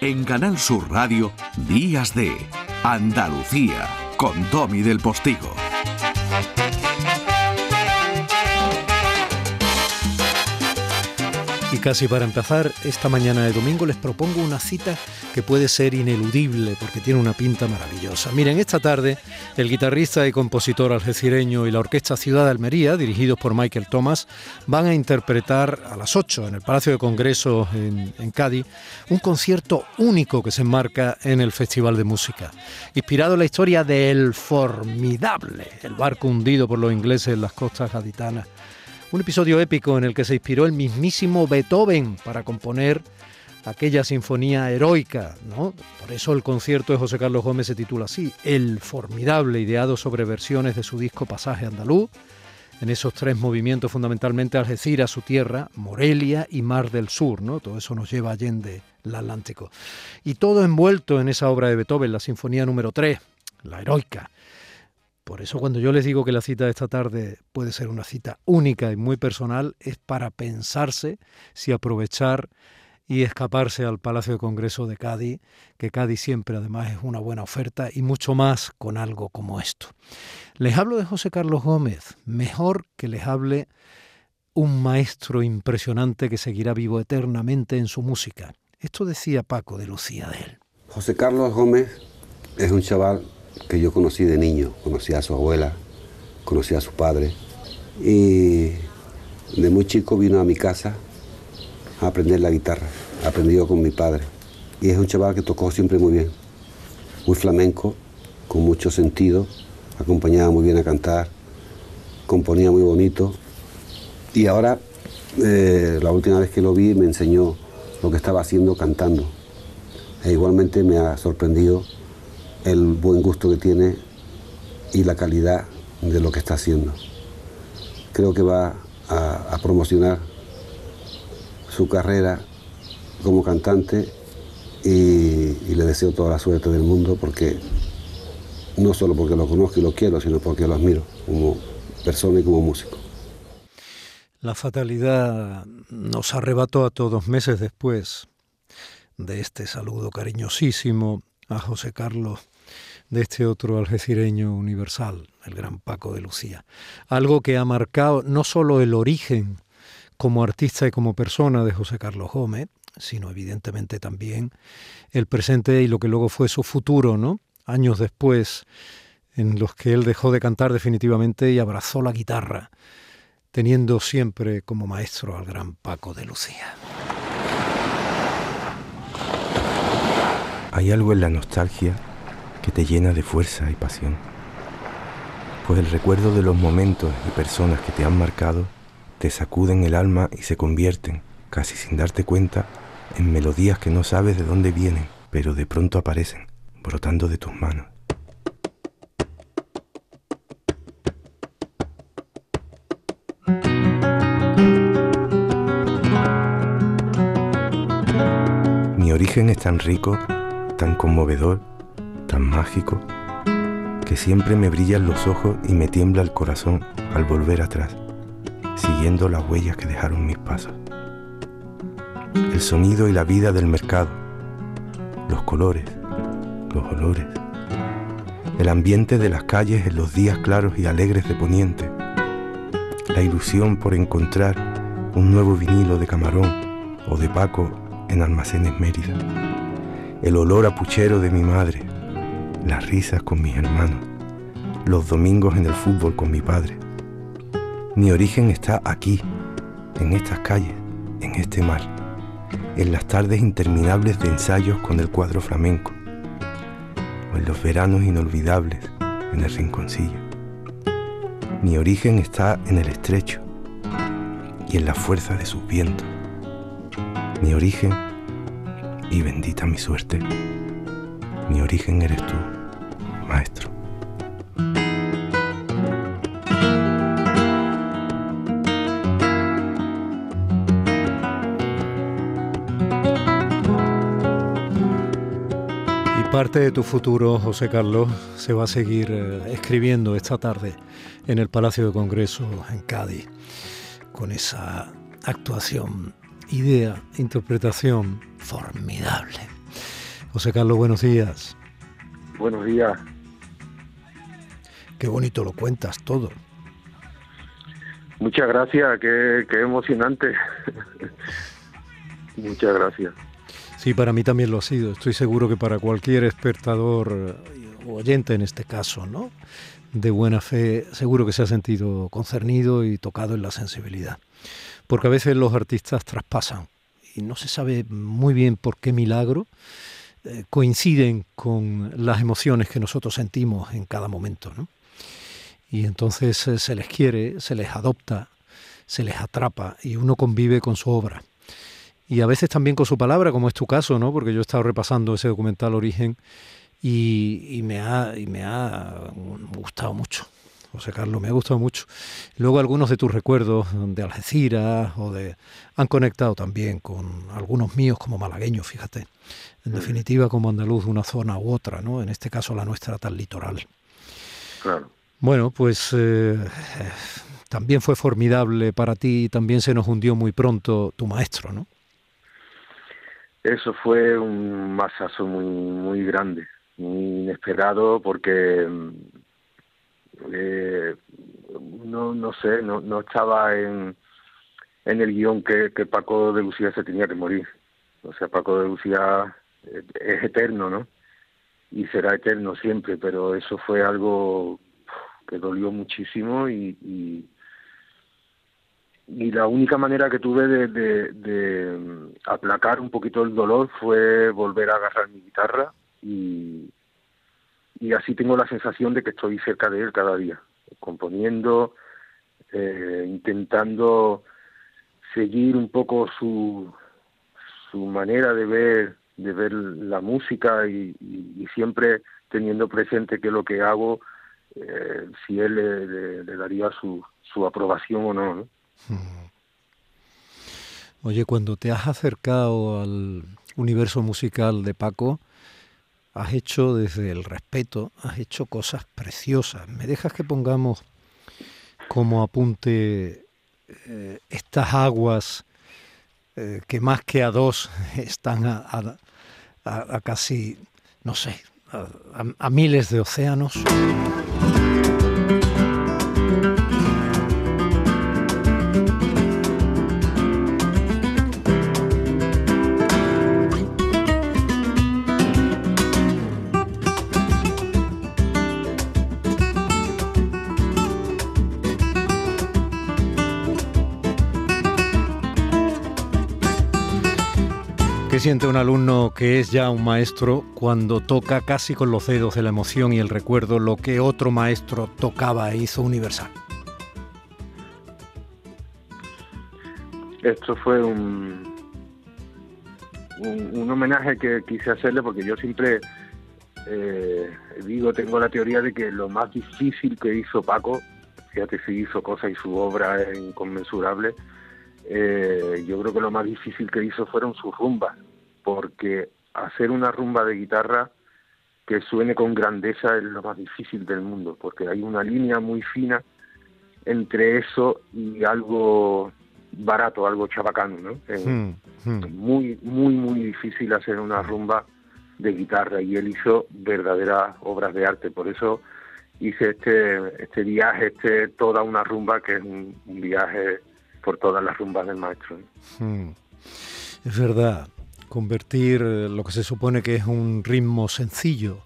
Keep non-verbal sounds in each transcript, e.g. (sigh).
En Canal Sur Radio, Días de Andalucía, con Tommy del Postigo. Casi para empezar, esta mañana de domingo les propongo una cita que puede ser ineludible porque tiene una pinta maravillosa. Miren, esta tarde el guitarrista y compositor algecireño y la Orquesta Ciudad de Almería, dirigidos por Michael Thomas, van a interpretar a las 8 en el Palacio de Congresos en, Cádiz un concierto único que se enmarca en el Festival de Música, inspirado en la historia del formidable, el barco hundido por los ingleses en las costas gaditanas un episodio épico en el que se inspiró el mismísimo Beethoven para componer aquella sinfonía heroica, ¿no? Por eso el concierto de José Carlos Gómez se titula así, El formidable, ideado sobre versiones de su disco Pasaje Andaluz, en esos tres movimientos fundamentalmente Algeciras, su tierra, Morelia y Mar del Sur, ¿no? Todo eso nos lleva allende el Atlántico. Y todo envuelto en esa obra de Beethoven, la Sinfonía número 3, la heroica, por eso cuando yo les digo que la cita de esta tarde puede ser una cita única y muy personal, es para pensarse si aprovechar y escaparse al Palacio de Congreso de Cádiz, que Cádiz siempre además es una buena oferta y mucho más con algo como esto. Les hablo de José Carlos Gómez, mejor que les hable un maestro impresionante que seguirá vivo eternamente en su música. Esto decía Paco de Lucía de él. José Carlos Gómez es un chaval que yo conocí de niño. Conocí a su abuela, conocí a su padre. Y de muy chico vino a mi casa a aprender la guitarra. Aprendió con mi padre. Y es un chaval que tocó siempre muy bien. Muy flamenco, con mucho sentido. Acompañaba muy bien a cantar. Componía muy bonito. Y ahora, eh, la última vez que lo vi, me enseñó lo que estaba haciendo cantando. E igualmente me ha sorprendido el buen gusto que tiene y la calidad de lo que está haciendo. Creo que va a, promocionar su carrera como cantante y, le deseo toda la suerte del mundo porque no solo porque lo conozco y lo quiero, sino porque lo admiro como persona y como músico. La fatalidad nos arrebató a todos meses después de este saludo cariñosísimo a José Carlos de este otro algecireño universal, el gran Paco de Lucía. Algo que ha marcado no solo el origen como artista y como persona de José Carlos Gómez, sino evidentemente también el presente y lo que luego fue su futuro, ¿no? Años después, en los que él dejó de cantar definitivamente y abrazó la guitarra, teniendo siempre como maestro al gran Paco de Lucía. Hay algo en la nostalgia que te llena de fuerza y pasión. Pues el recuerdo de los momentos y personas que te han marcado te sacuden el alma y se convierten, casi sin darte cuenta, en melodías que no sabes de dónde vienen, pero de pronto aparecen, brotando de tus manos. Mi origen es tan rico, tan conmovedor, tan mágico que siempre me brillan los ojos y me tiembla el corazón al volver atrás, siguiendo las huellas que dejaron mis pasos. El sonido y la vida del mercado, los colores, los olores, el ambiente de las calles en los días claros y alegres de Poniente, la ilusión por encontrar un nuevo vinilo de camarón o de Paco en almacenes Mérida, el olor a puchero de mi madre, las risas con mis hermanos, los domingos en el fútbol con mi padre. Mi origen está aquí, en estas calles, en este mar, en las tardes interminables de ensayos con el cuadro flamenco, o en los veranos inolvidables en el rinconcillo. Mi origen está en el estrecho y en la fuerza de sus vientos. Mi origen, y bendita mi suerte, mi origen eres tú maestro. Y parte de tu futuro, José Carlos, se va a seguir eh, escribiendo esta tarde en el Palacio de Congreso en Cádiz, con esa actuación, idea, interpretación formidable José Carlos, buenos días. Buenos días. Qué bonito lo cuentas todo. Muchas gracias, qué, qué emocionante. (laughs) Muchas gracias. Sí, para mí también lo ha sido. Estoy seguro que para cualquier espectador o oyente en este caso, ¿no? De buena fe, seguro que se ha sentido concernido y tocado en la sensibilidad. Porque a veces los artistas traspasan y no se sabe muy bien por qué milagro eh, coinciden con las emociones que nosotros sentimos en cada momento, ¿no? Y entonces eh, se les quiere, se les adopta, se les atrapa y uno convive con su obra y a veces también con su palabra, como es tu caso, ¿no? Porque yo he estado repasando ese documental Origen y, me, ha, y me ha gustado mucho. José Carlos, me ha gustado mucho. Luego algunos de tus recuerdos de Algeciras o de han conectado también con algunos míos como malagueños, fíjate. En definitiva, como andaluz de una zona u otra, ¿no? En este caso la nuestra tan litoral. Claro. Bueno, pues eh, también fue formidable para ti, también se nos hundió muy pronto tu maestro, ¿no? Eso fue un masazo muy muy grande, muy inesperado porque mm, eh, no no sé, no, no estaba en, en el guion que, que Paco de Lucía se tenía que morir. O sea, Paco de Lucía es eterno, ¿no? Y será eterno siempre, pero eso fue algo que dolió muchísimo y y la única manera que tuve de, mm, aplacar un poquito el dolor fue volver a agarrar mi guitarra y, y así tengo la sensación de que estoy cerca de él cada día, componiendo, eh, intentando seguir un poco su, su manera de ver de ver la música y, siempre teniendo presente que lo que hago eh, si él le, daría su, su aprobación o no, ¿no? Oye, cuando te has acercado al universo musical de Paco, has hecho desde el respeto, has hecho cosas preciosas. ¿Me dejas que pongamos como apunte eh, estas aguas eh, que más que a dos (laughs) están a, casi, no sé, a miles de océanos? ¿Qué siente un alumno que es ya un maestro cuando toca casi con los dedos de la emoción y el recuerdo lo que otro maestro tocaba e hizo universal? Esto fue un, un, homenaje que quise hacerle porque yo siempre eh, digo, tengo la teoría de que lo más difícil que hizo Paco, fíjate si hizo cosas y su obra es inconmensurable, eh, yo creo que lo más difícil que hizo fueron sus rumbas, porque hacer una rumba de guitarra que suene con grandeza es lo más difícil del mundo, porque hay una línea muy fina entre eso y algo barato, algo chabacano, ¿no? Hmm, hmm. Muy, muy, muy difícil hacer una rumba de guitarra y él hizo verdaderas obras de arte, por eso hice este, este viaje, este toda una rumba que es un, viaje por todas las rumbas del maestro. Hmm. Es verdad, convertir eh, lo que se supone que es un ritmo sencillo,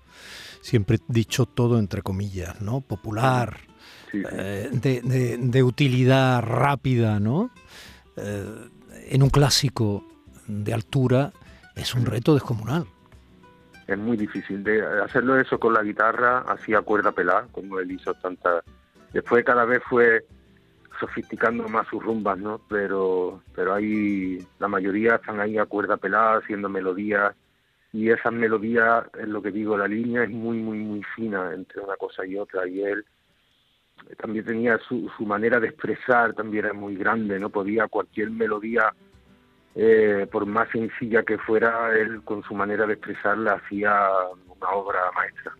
siempre dicho todo entre comillas, ¿no? Popular, eh, de, utilidad rápida, ¿no? Eh, en un clásico de altura es un reto descomunal. Es muy difícil de hacerlo eso con la guitarra, así a cuerda pelada, como él hizo tanta. Después cada vez fue sofisticando más sus rumbas, ¿no? Pero, pero hay, la mayoría están ahí a cuerda pelada, haciendo melodías, y esas melodías, es lo que digo, la línea es muy, muy, muy fina entre una cosa y otra, y él también tenía su, manera de expresar, también era muy grande, ¿no? Podía cualquier melodía, eh, por más sencilla que fuera, él con su manera de expresarla hacía una obra maestra.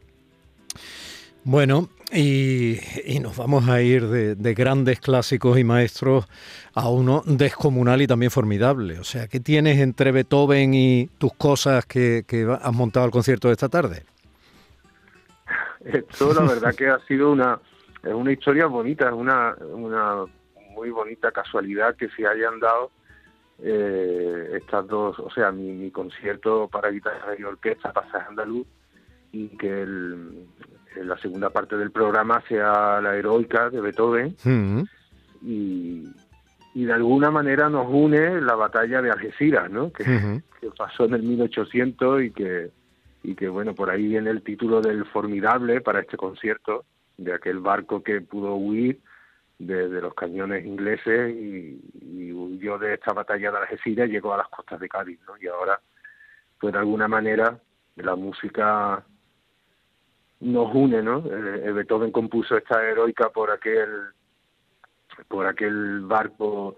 Bueno, y, nos vamos a ir de, grandes clásicos y maestros a uno descomunal y también formidable. O sea, ¿qué tienes entre Beethoven y tus cosas que, has montado al concierto de esta tarde? Esto la verdad que ha sido una, una historia bonita, es una, una muy bonita casualidad que se hayan dado eh, estas dos, o sea, mi, concierto para guitarra y orquesta, Pasaje Andaluz, y que el, la segunda parte del programa sea la heroica de Beethoven mm. y, y, de alguna manera nos une la batalla de Algeciras, ¿no? Que, (laughs) que, pasó en el 1800 y que, y que, bueno, por ahí viene el título del formidable para este concierto, de aquel barco que pudo huir de, los cañones ingleses y, y, huyó de esta batalla de Algeciras y llegó a las costas de Cádiz, ¿no? Y ahora, pues de alguna manera, la música nos une, ¿no? Eh, Beethoven compuso esta heroica por aquel por aquel barco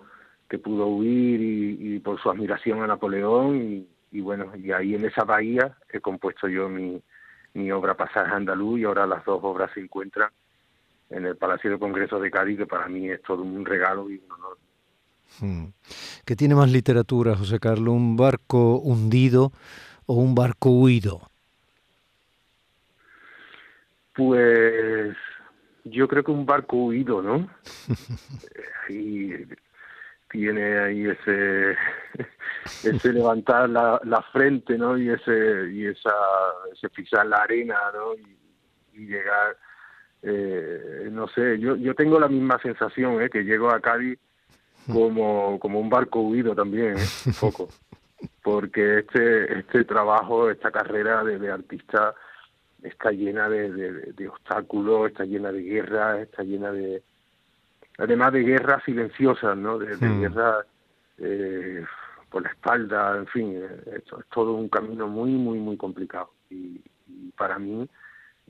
que pudo huir y, por su admiración a Napoleón y, bueno, y ahí en esa bahía he compuesto yo mi, obra Pasaje Andaluz y ahora las dos obras se encuentran en el Palacio de Congreso de Cádiz, que para mí es todo un regalo y un honor. Hmm. ¿Qué tiene más literatura, José Carlos? ¿Un barco hundido o un barco huido? Pues yo creo que un barco huido, ¿no? (laughs) y tiene ahí ese (laughs) ese levantar la, la frente, ¿no? Y ese y esa ese pisar la arena, ¿no? Y, llegar eh, no sé, yo yo tengo la misma sensación, ¿eh? Que llego a Cádiz como como un barco huido también, ¿eh? un poco. (laughs) Porque este este trabajo, esta carrera de, de artista está llena de, de, obstáculos, está llena de guerras, está llena de, además de guerras silenciosas, ¿no? De, de hmm. guerras eh, por la espalda, en fin, eh, es, es, todo un camino muy, muy, muy complicado. Y, para mí,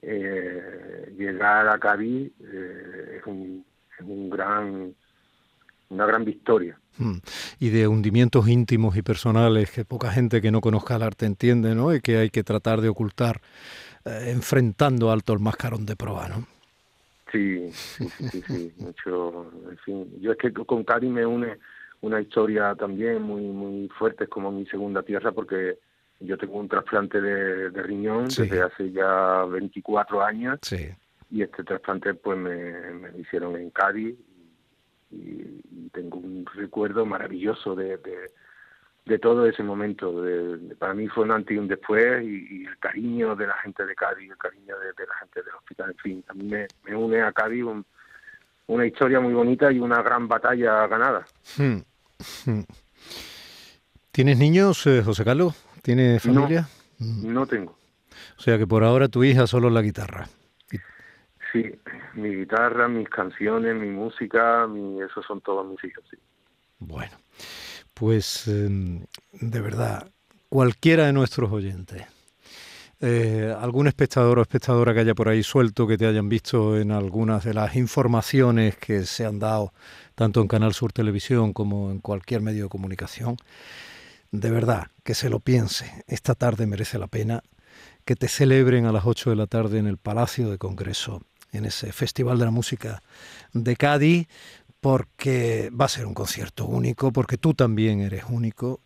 eh, llegar a Cádiz eh, es, un, es un gran una gran victoria. Hmm. Y de hundimientos íntimos y personales que poca gente que no conozca el arte entiende, ¿no? Y que hay que tratar de ocultar eh, enfrentando alto el mascarón de proa, ¿no? Sí, sí, sí, sí, mucho, en fin, yo es que con Cari me une una historia también muy muy fuerte, es como mi segunda tierra, porque yo tengo un trasplante de, riñón desde hace ya 24 años sí. y este trasplante pues me, me lo hicieron en Cádiz y, tengo un recuerdo maravilloso de, de todo ese momento. De, para mí fue un antes y un después y, el cariño de la gente de Cádiz, el cariño de, la gente del hospital, en fin, a mí me, une a Cádiz una historia muy bonita y una gran batalla ganada. Hmm. (laughs) ¿Tienes niños, eh, José Carlos? ¿Tienes familia? No, no tengo. O sea que por ahora tu hija solo la guitarra. Sí, mi guitarra, mis canciones, mi música, mi, esos son todos mis hijos, sí. Bueno, pues em, de verdad, cualquiera de nuestros oyentes, eh, algún espectador o espectadora que haya por ahí suelto, que te hayan visto en algunas de las informaciones que se han dado, tanto en Canal Sur Televisión como en cualquier medio de comunicación, de verdad, que se lo piense, esta tarde merece la pena que te celebren a las 8 de la tarde en el Palacio de Congreso, en ese Festival de la Música de Cádiz, porque va a ser un concierto único, porque tú también eres único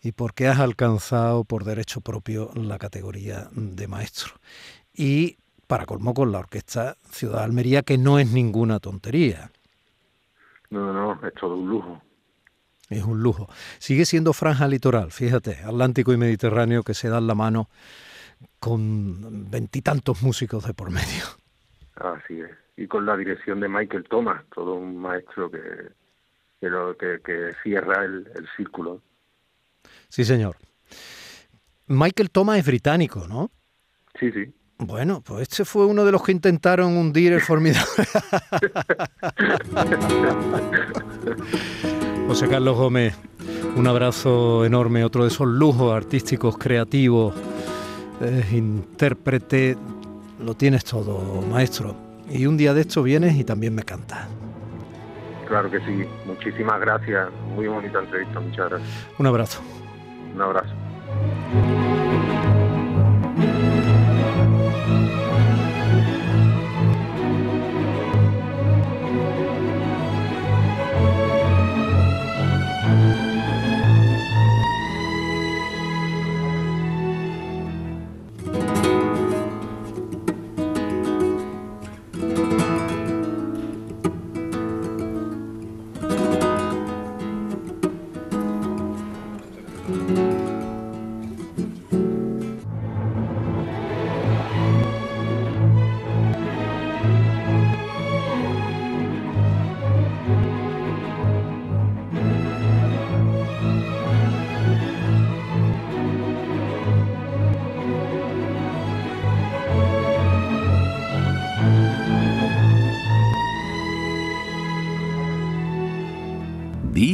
y porque has alcanzado por derecho propio la categoría de maestro. Y para colmo con la Orquesta Ciudad de Almería, que no es ninguna tontería. No, no, es todo un lujo. Es un lujo. Sigue siendo franja litoral, fíjate, Atlántico y Mediterráneo que se dan la mano con veintitantos músicos de por medio. Así es y con la dirección de Michael Thomas, todo un maestro que, que, que, cierra el, círculo. Sí, señor. Michael Thomas es británico, ¿no? Sí, sí. Bueno, pues este fue uno de los que intentaron hundir el formidable. (laughs) José Carlos Gómez, un abrazo enorme, otro de esos lujos artísticos, creativos, eh, intérprete, lo tienes todo, maestro. Y un día de esto vienes y también me cantas. Claro que sí. Muchísimas gracias. Muy bonita entrevista. Muchas gracias. Un abrazo. Un abrazo.